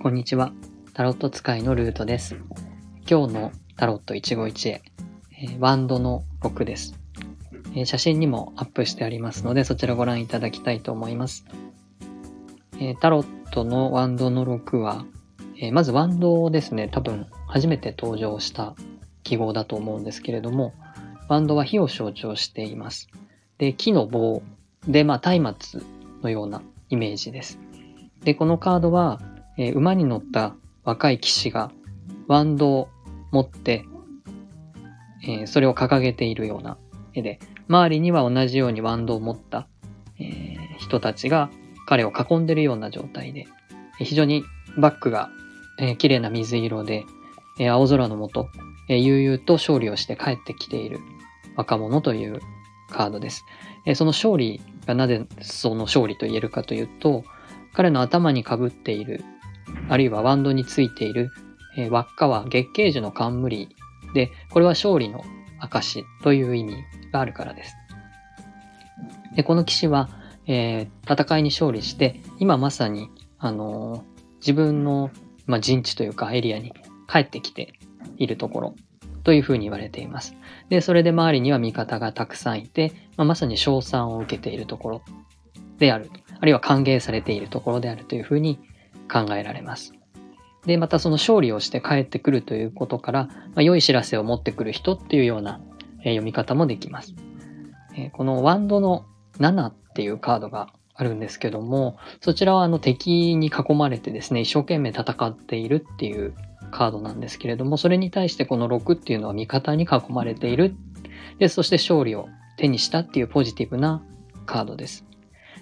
こんにちは。タロット使いのルートです。今日のタロット一期一会、えーワンドの6です、えー写真にもアップしてありますので、そちらご覧いただきたいと思います。えータロットのワンドの6は、えまずワンドですね、多分初めて登場した記号だと思うんですけれども、ワンドは火を象徴しています。で、木の棒で、まあ、松明のようなイメージです。で、このカードは、えー馬に乗った若い騎士がワンドを持って、えーそれを掲げているような絵で、周りには同じようにワンドを持った、え人たちが彼を囲んでいるような状態で、非常にバックが、え綺麗な水色で、え青空の下、え悠々と勝利をして帰ってきている若者というカードです。えその勝利がなぜその勝利と言えるかというと、彼の頭にかぶっている、あるいはワンドについている、えー輪っかは月桂樹の冠で、これは勝利の証という意味があるからです。でこの騎士は、えー戦いに勝利して、今まさに、あのー自分の、まあ、陣地というかエリアに帰ってきているところというふうに言われています。で、それで周りには味方がたくさんいて、まあ、まさに賞賛を受けているところである。あるいは歓迎されているところであるというふうに考えられます。で、またその勝利をして帰ってくるということから、まあ、良い知らせを持ってくる人っていうような、えー読み方もできます。えーこのワンドの7っていうカードがあるんですけども、そちらはあの敵に囲まれてですね、一生懸命戦っているっていうカードなんですけれども、それに対してこの6っていうのは味方に囲まれている。で、そして勝利を手にしたっていうポジティブなカードです。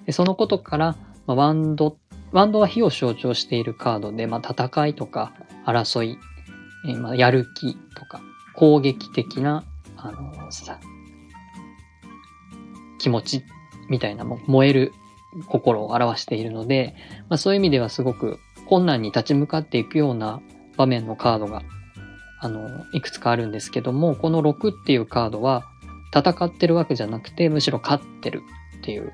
でそのことから、まあワンドっ、ワンドは火を象徴しているカードで、まあ、戦いとか争い、えーまあ、やる気とか攻撃的な、あのさ、気持ちみたいなも燃える心を表しているので、まあ、そういう意味ではすごく困難に立ち向かっていくような場面のカードが、あの、いくつかあるんですけども、この6っていうカードは戦ってるわけじゃなくて、むしろ勝ってるっていう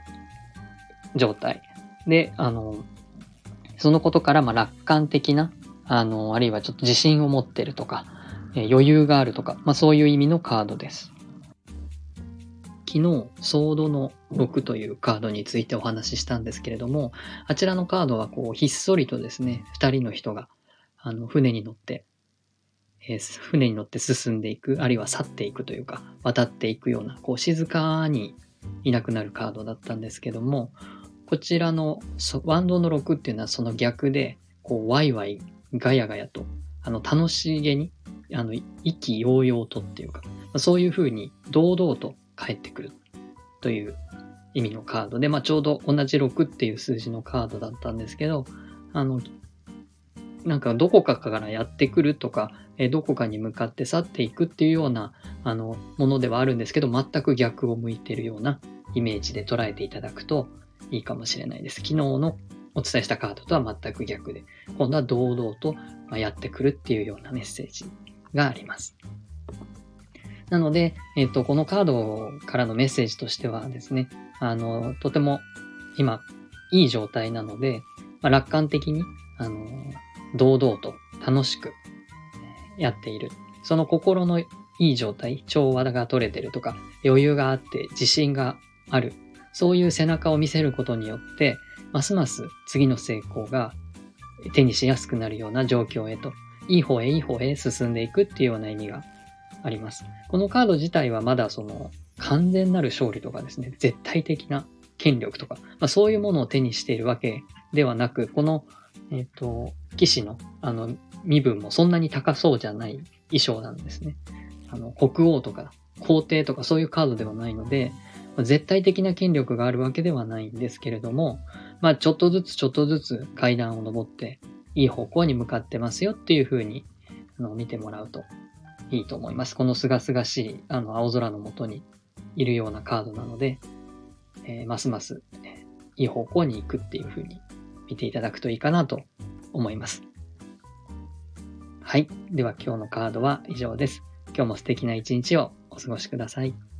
状態。で、あの、そのことから、ま、楽観的な、あの、あるいはちょっと自信を持ってるとか、え余裕があるとか、まあ、そういう意味のカードです。昨日、ソードの6というカードについてお話ししたんですけれども、あちらのカードはこう、ひっそりとですね、二人の人が、あの、船に乗って、えー船に乗って進んでいく、あるいは去っていくというか、渡っていくような、こう、静かにいなくなるカードだったんですけども、こちらのワンドの6っていうのはその逆で、こう、ワイワイ、ガヤガヤと、あの、楽しげに、あの、意気揚々とっていうか、そういう風に堂々と帰ってくるという意味のカードで、まあ、ちょうど同じ6っていう数字のカードだったんですけど、あの、なんかどこかからやってくるとか、えどこかに向かって去っていくっていうような、あの、ものではあるんですけど、全く逆を向いてるようなイメージで捉えていただくといいかもしれないです。昨日のお伝えしたカードとは全く逆で、今度は堂々とやってくるっていうようなメッセージがあります。なので、えっ、と、このカードからのメッセージとしてはですね、あの、とても今、いい状態なので、まあ、楽観的に、あの、堂々と楽しくやっている。その心のいい状態、調和が取れてるとか、余裕があって自信がある。そういう背中を見せることによって、ますます次の成功が手にしやすくなるような状況へと、いい方へいい方へ進んでいくっていうような意味があります。このカード自体はまだその完全なる勝利とかですね、絶対的な権力とか、まあ、そういうものを手にしているわけではなく、この、えっ、と、騎士のあの身分もそんなに高そうじゃない衣装なんですね。あの、国王とか皇帝とかそういうカードではないので、絶対的な権力があるわけではないんですけれども、まあちょっとずつちょっとずつ階段を登っていい方向に向かってますよっていう風にあの見てもらうといいと思います。この清々しいあの青空の下にいるようなカードなので、えーますます、えいい方向に行くっていう風に見ていただくといいかなと思います。はい。では今日のカードは以上です。今日も素敵な一日をお過ごしください。